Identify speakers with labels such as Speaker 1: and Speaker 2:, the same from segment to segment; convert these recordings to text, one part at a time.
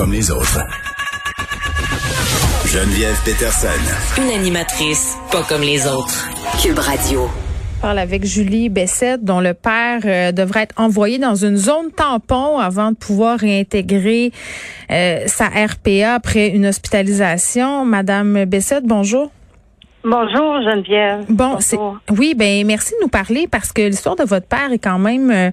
Speaker 1: comme les autres. Geneviève Peterson.
Speaker 2: Une animatrice pas comme les autres. Cube Radio.
Speaker 3: Je parle avec Julie Bessette, dont le père euh, devrait être envoyé dans une zone tampon avant de pouvoir réintégrer euh, sa RPA après une hospitalisation. Madame Bessette, bonjour.
Speaker 4: Bonjour Geneviève.
Speaker 3: Bon, c'est oui, ben merci de nous parler parce que l'histoire de votre père est quand même euh,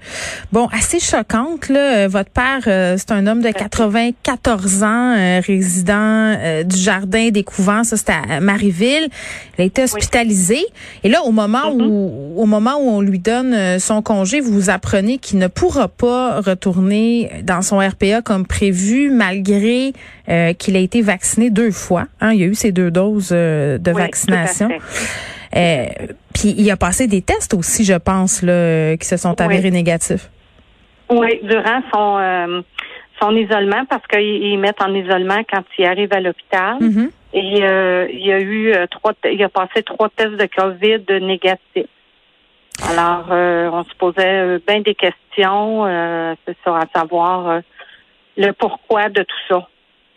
Speaker 3: bon assez choquante là. Euh, votre père euh, c'est un homme de 94 ans, résident du jardin des couvents, ça c'était à Marieville. Il a été hospitalisé et là au moment
Speaker 4: Mm-hmm.
Speaker 3: où au moment où on lui donne son congé, vous apprenez qu'il ne pourra pas retourner dans son RPA comme prévu malgré qu'il a été vacciné deux fois. Hein, il y a eu ses deux doses de
Speaker 4: Oui,
Speaker 3: vaccination. Euh, puis il a passé des tests aussi, je pense, là, qui se sont avérés négatifs.
Speaker 4: Oui, durant son euh, son isolement, parce qu'ils ils mettent en isolement quand il arrive à l'hôpital.
Speaker 3: Mhm.
Speaker 4: Et euh, il y a eu trois, il a passé trois tests de COVID négatifs. Alors, on se posait bien des questions, c'est ça, à savoir le pourquoi de tout ça.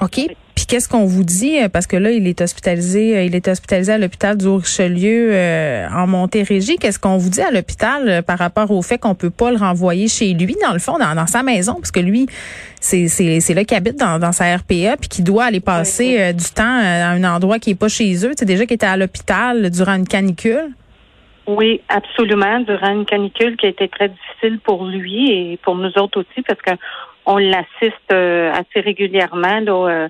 Speaker 3: OK. Qu'est-ce qu'on vous dit? Euh, Parce que là, il est hospitalisé, euh, il est hospitalisé à l'hôpital du Richelieu euh, en Montérégie. Qu'est-ce qu'on vous dit à l'hôpital euh, par rapport au fait qu'on peut pas le renvoyer chez lui, dans le fond, dans, dans sa maison? Parce que lui, c'est c'est c'est là qu'il habite dans, dans sa RPA, puis qu'il doit aller passer euh, du temps à un endroit qui est pas chez eux. C'est déjà qu'il était à l'hôpital durant une canicule.
Speaker 4: Oui, absolument. Durant une canicule qui a été très difficile pour lui et pour nous autres aussi, parce que on l'assiste assez régulièrement. Là,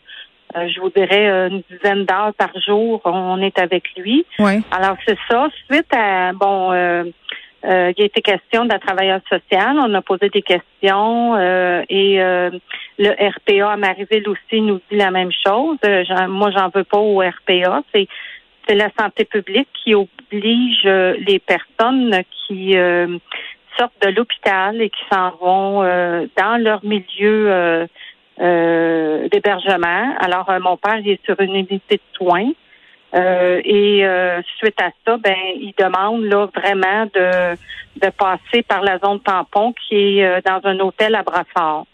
Speaker 4: euh, je vous dirais une dizaine d'heures par jour, on est avec lui.
Speaker 3: Oui.
Speaker 4: Alors c'est ça. Suite à bon, euh, euh, il a été question de la travailleuse sociale. On a posé des questions euh, et euh, le RPA à Marieville aussi nous dit la même chose. Moi, j'en veux pas au RPA. C'est c'est la santé publique qui oblige les personnes qui euh, sortent de l'hôpital et qui s'en vont euh, dans leur milieu euh, euh, d'hébergement. Alors, euh, mon père il est sur une unité de soins. Euh, et euh, suite à ça, ben, il demande là vraiment de, de passer par la zone tampon qui est euh, dans un hôtel à Brassard.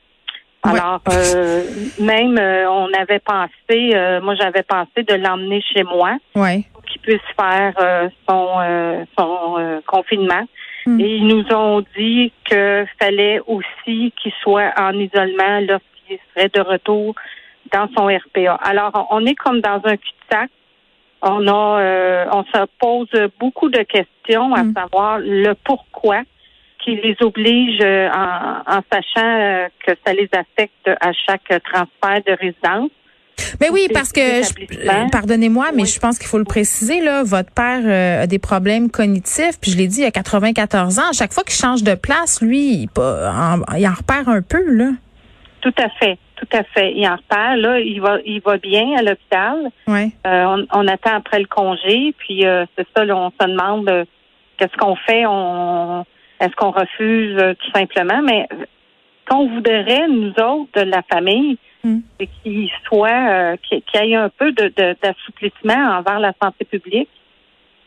Speaker 3: Ouais.
Speaker 4: Alors, euh, même euh, on avait pensé, euh, moi j'avais pensé de l'emmener chez moi
Speaker 3: Oui.
Speaker 4: pour qu'il puisse faire euh, son, euh, son euh, confinement.
Speaker 3: Hmm.
Speaker 4: Et ils nous ont dit que fallait aussi qu'il soit en isolement lorsqu'il serait de retour dans son RPA. Alors, on est comme dans un cul-de-sac. On a, euh, on se pose beaucoup de questions à
Speaker 3: Hmm.
Speaker 4: savoir le pourquoi qui les oblige euh, en, en sachant euh, que ça les affecte à chaque transfert de résidence.
Speaker 3: Mais oui, parce que, je- pardonnez-moi, mais
Speaker 4: Oui.
Speaker 3: je pense qu'il faut le préciser, là, votre père euh, a des problèmes cognitifs, puis je l'ai dit, il a 94 ans. À chaque fois qu'il change de place, lui, il, en, il en repère un peu, là.
Speaker 4: Tout à fait, tout à fait. Il en repart. Là, il va, il va bien à l'hôpital.
Speaker 3: Ouais.
Speaker 4: Euh, on, on attend après le congé, puis euh, c'est ça, là, on se demande euh, qu'est-ce qu'on fait? On, est-ce qu'on refuse euh, tout simplement? Mais qu'on voudrait nous autres de la famille,
Speaker 3: Mm.
Speaker 4: c'est qu'il soit, euh, qu'il y ait un peu de, de- d'assouplissement envers la santé publique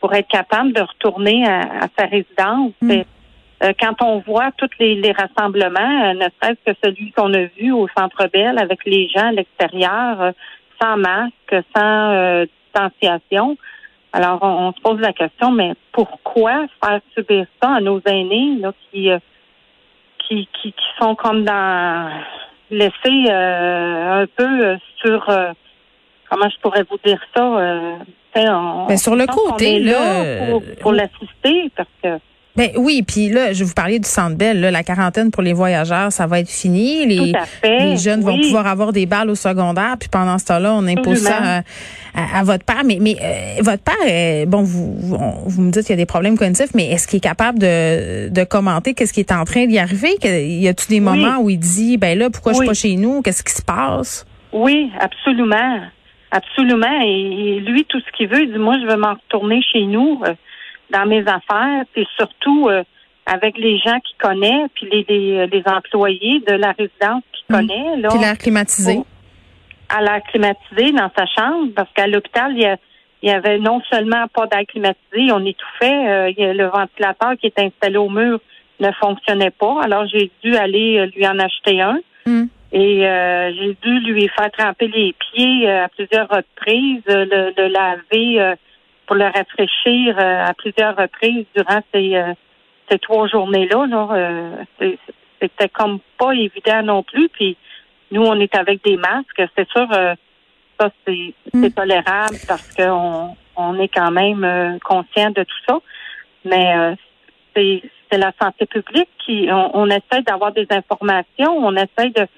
Speaker 4: pour être capable de retourner à, à sa résidence.
Speaker 3: Mm.
Speaker 4: Et, euh, quand on voit tous les, les rassemblements, euh, ne serait-ce que celui qu'on a vu au Centre Bell avec les gens à l'extérieur, euh, sans masque, sans euh, distanciation. Alors, on, on se pose la question, mais pourquoi faire subir ça à nos aînés là, qui, euh, qui, qui, qui sont comme dans laissés euh, un peu sur euh, comment je pourrais vous dire ça euh, on-
Speaker 3: Ben, sur le
Speaker 4: est
Speaker 3: là,
Speaker 4: pour, pour
Speaker 3: euh,
Speaker 4: l'assister parce que
Speaker 3: Ben oui, puis là, je vais vous parler du Centre Bell, là, la quarantaine pour les voyageurs, ça va être fini. Les,
Speaker 4: tout à fait
Speaker 3: les jeunes vont pouvoir avoir des balles au secondaire, puis pendant ce temps-là, on impose ça à, à- à votre père. Mais, mais euh, votre père, euh, bon, vous, vous, on- vous me dites qu'il y a des problèmes cognitifs, mais est-ce qu'il est capable de, de commenter qu'est-ce qui est en train d'y arriver? Y a-t-il des
Speaker 4: Oui.
Speaker 3: moments où il dit, ben là, pourquoi je
Speaker 4: Oui.
Speaker 3: suis pas chez nous? Qu'est-ce qui se passe?
Speaker 4: Oui, absolument. Absolument. Et, et lui, tout ce qu'il veut, il dit, moi, je veux m'en retourner chez nous, euh, dans mes affaires, puis surtout euh, avec les gens qu'il connaît, puis les, les, les employés de la résidence qu'il
Speaker 3: Mm.
Speaker 4: connaît. Là,
Speaker 3: Puis l'air climatisé.
Speaker 4: à l'air climatisé dans sa chambre, parce qu'à l'hôpital, il y, a- il y avait non seulement pas d'air climatisé, on étouffait, euh, il y a le ventilateur qui est installé au mur ne fonctionnait pas. Alors, j'ai dû aller euh, lui en acheter un.
Speaker 3: Mm.
Speaker 4: Et euh, j'ai dû lui faire tremper les pieds euh, à plusieurs reprises, le, le laver pour le rafraîchir à plusieurs reprises durant ces, ces trois journées-là. Là, c'était comme pas évident non plus. Puis nous, on est avec des masques. C'est sûr, ça c'est mm. tolérable parce qu'on on est quand même conscient de tout ça. Mais c'est la santé publique qui on, on essaie d'avoir des informations, on essaie de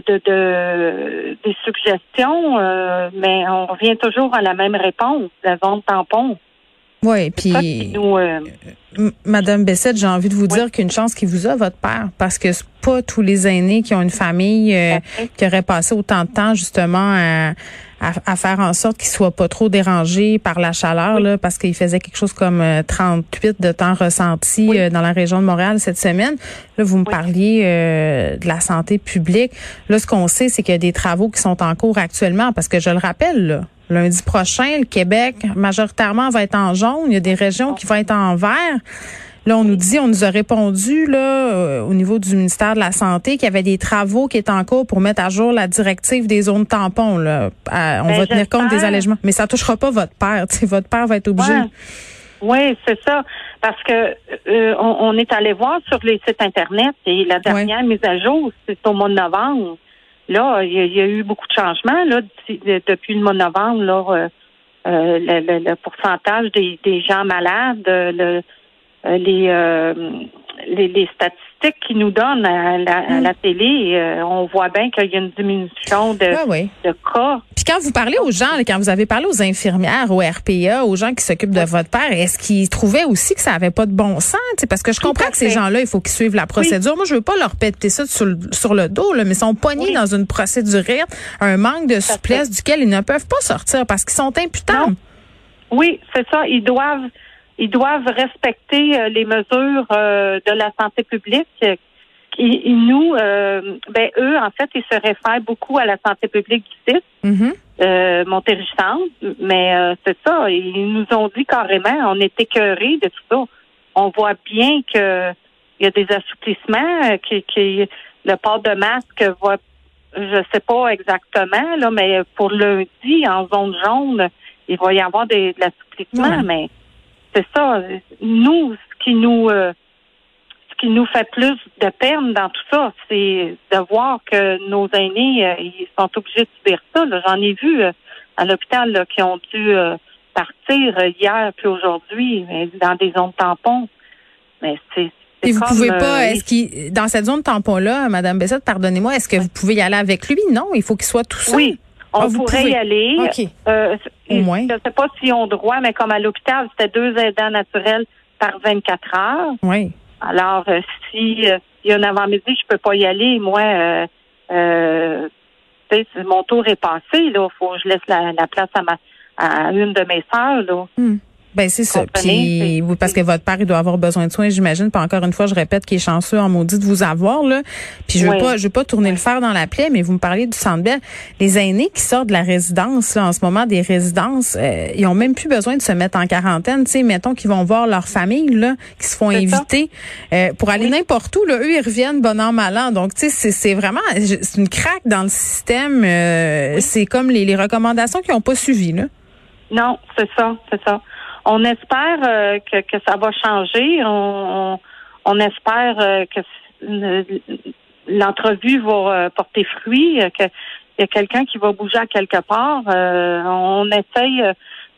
Speaker 4: de, des suggestions, euh, mais on revient toujours à la même réponse, la zone tampon.
Speaker 3: Oui, puis euh, Madame Bessette, j'ai envie de vous dire qu'une chance qu'il vous a votre père, parce que c'est pas tous les aînés qui ont une famille euh, qui aurait passé autant de temps justement à à, faire en sorte qu'il soit pas trop dérangé par la chaleur, là, parce qu'il faisait quelque chose comme 38 euh, de temps ressenti euh, dans la région de Montréal cette semaine. Là, vous me parliez euh, de la santé publique. Là, ce qu'on sait, c'est qu'il y a des travaux qui sont en cours actuellement, parce que je le rappelle, là, lundi prochain, le Québec majoritairement va être en jaune. Il y a des régions qui vont être en vert. Là, on nous dit, on nous a répondu là euh, au niveau du ministère de la Santé qu'il y avait des travaux qui étaient en cours pour mettre à jour la directive des zones tampons. Là. on
Speaker 4: ben,
Speaker 3: va tenir compte des allègements, mais ça touchera pas votre père. Votre père va être obligé.
Speaker 4: Oui, c'est ça. Parce que euh, on, est allé voir sur les sites internet et la dernière mise à jour, c'est au mois de novembre. Là, il y, a eu beaucoup de changements là depuis le mois de novembre. Là, euh, le, pourcentage des, des gens malades, le les, euh, les, les, statistiques qu'ils nous donnent à la, la hmm. télé, euh, on voit bien qu'il y a une diminution de, de cas.
Speaker 3: Puis quand vous parlez aux gens, quand vous avez parlé aux infirmières, au RPA, aux gens qui s'occupent de votre père, est-ce qu'ils trouvaient aussi que ça avait pas de bon sens? Parce que je comprends que ces gens-là, il faut qu'ils suivent la procédure. Moi, je veux pas leur péter ça sur le, sur le dos, là, mais ils sont poignés dans une procédure, un manque de souplesse duquel ils ne peuvent pas sortir parce qu'ils sont imputables.
Speaker 4: Oui, c'est ça. Ils doivent ils doivent respecter euh, les mesures euh, de la santé publique. Et, nous, euh, ben eux, en fait, ils se réfèrent beaucoup à la santé publique site, mm mais c'est ça. Ils nous ont dit carrément, on est écœurés de tout ça. On voit bien que il y a des assouplissements, qui, qui le port de masque va, je sais pas exactement là, mais pour lundi en zone jaune, il va y avoir des, de l'assouplissement, mais c'est ça. Nous, ce qui nous euh, ce qui nous fait plus de peine dans tout ça, c'est de voir que nos aînés, euh, ils sont obligés de subir ça. J'en ai vu euh, à l'hôpital qui ont dû partir hier puis aujourd'hui dans des zones tampons. Mais c'est
Speaker 3: et vous pouvez pas, est-ce qu'il, dans cette zone tampon-là, Madame Bessette, pardonnez-moi, est-ce que vous pouvez y aller avec lui? Non, il faut qu'il soit tout seul.
Speaker 4: Oui, on ah, pourrait y aller.
Speaker 3: Euh, Au moins.
Speaker 4: Je ne sais pas s'ils ont droit, mais comme à l'hôpital, c'était deux aidants naturels par 24 heures.
Speaker 3: Oui.
Speaker 4: Alors, euh, si euh, il y a un avant-midi, je peux pas y aller. Moi, euh, euh mon tour est passé. Là, faut que je laisse la, place à ma à une de mes sœurs. Là.
Speaker 3: Hmm. Ben c'est ça. Puis parce que votre père il doit avoir besoin de soins, j'imagine. Pas encore une fois, je répète qu'il est chanceux en maudit de vous avoir là. Puis je veux pas, je veux pas tourner le fer dans la plaie, mais vous me parlez du Centre Bell. Les aînés qui sortent de la résidence là en ce moment des résidences, euh, ils ont même plus besoin de se mettre en quarantaine. Tu sais, mettons qu'ils vont voir leur famille là, qui se font inviter euh, pour aller n'importe où. Là, eux ils reviennent bon an mal an. Donc tu sais, c'est vraiment c'est une craque dans le système. Euh, c'est comme les, les recommandations qui ont pas suivi là.
Speaker 4: Non, c'est ça, c'est ça on espère euh, que, que, ça va changer. On, on espère euh, que l'entrevue va euh, porter fruit, qu'il y a quelqu'un qui va bouger à quelque part. on essaye,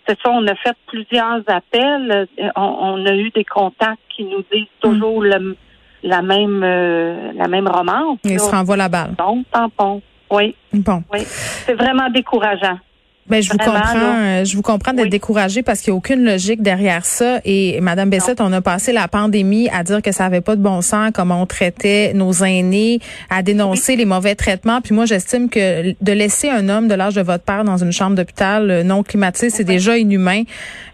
Speaker 4: c'est ça, on a fait plusieurs appels. On, a eu des contacts qui nous disent mm. toujours la même la même romance.
Speaker 3: Ils se renvoient la balle.
Speaker 4: Donc, tampon. Oui.
Speaker 3: Bon.
Speaker 4: Oui. C'est vraiment décourageant.
Speaker 3: Ben, je vous comprends, euh, je vous comprends d'être découragé parce qu'il n'y a aucune logique derrière ça. Et Madame Bessette, on a passé la pandémie à dire que ça avait pas de bon sens, comment on traitait nos aînés, à dénoncer les mauvais traitements. Puis moi, j'estime que de laisser un homme de l'âge de votre père dans une chambre d'hôpital euh, non climatisée, c'est déjà inhumain.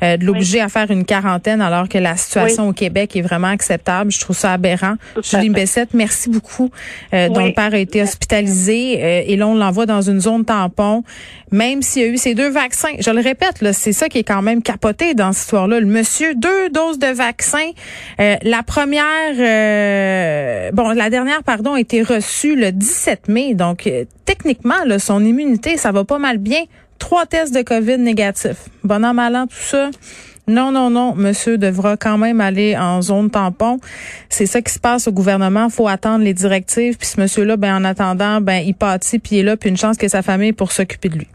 Speaker 3: Euh, de l'obliger à faire une quarantaine alors que la situation au Québec est vraiment acceptable. Je trouve ça aberrant. Julie Bessette, merci beaucoup. dont le père a été hospitalisé et là, on l'envoie dans une zone tampon. Même s'il y a eu ses deux vaccins. Je le répète, là, c'est ça qui est quand même capoté dans cette histoire-là. Le monsieur, deux doses de vaccin. Euh, la première, euh, bon, la dernière, pardon, a été reçue le 17 mai. Donc, euh, techniquement, là, son immunité, ça va pas mal bien. Trois tests de COVID négatifs. Bon an, mal an, tout ça. Non, non, non, monsieur devra quand même aller en zone tampon. C'est ça qui se passe au gouvernement. faut attendre les directives. Puis ce monsieur-là, ben en attendant, ben il pâtit, puis il est là, puis une chance que sa famille pour s'occuper de lui.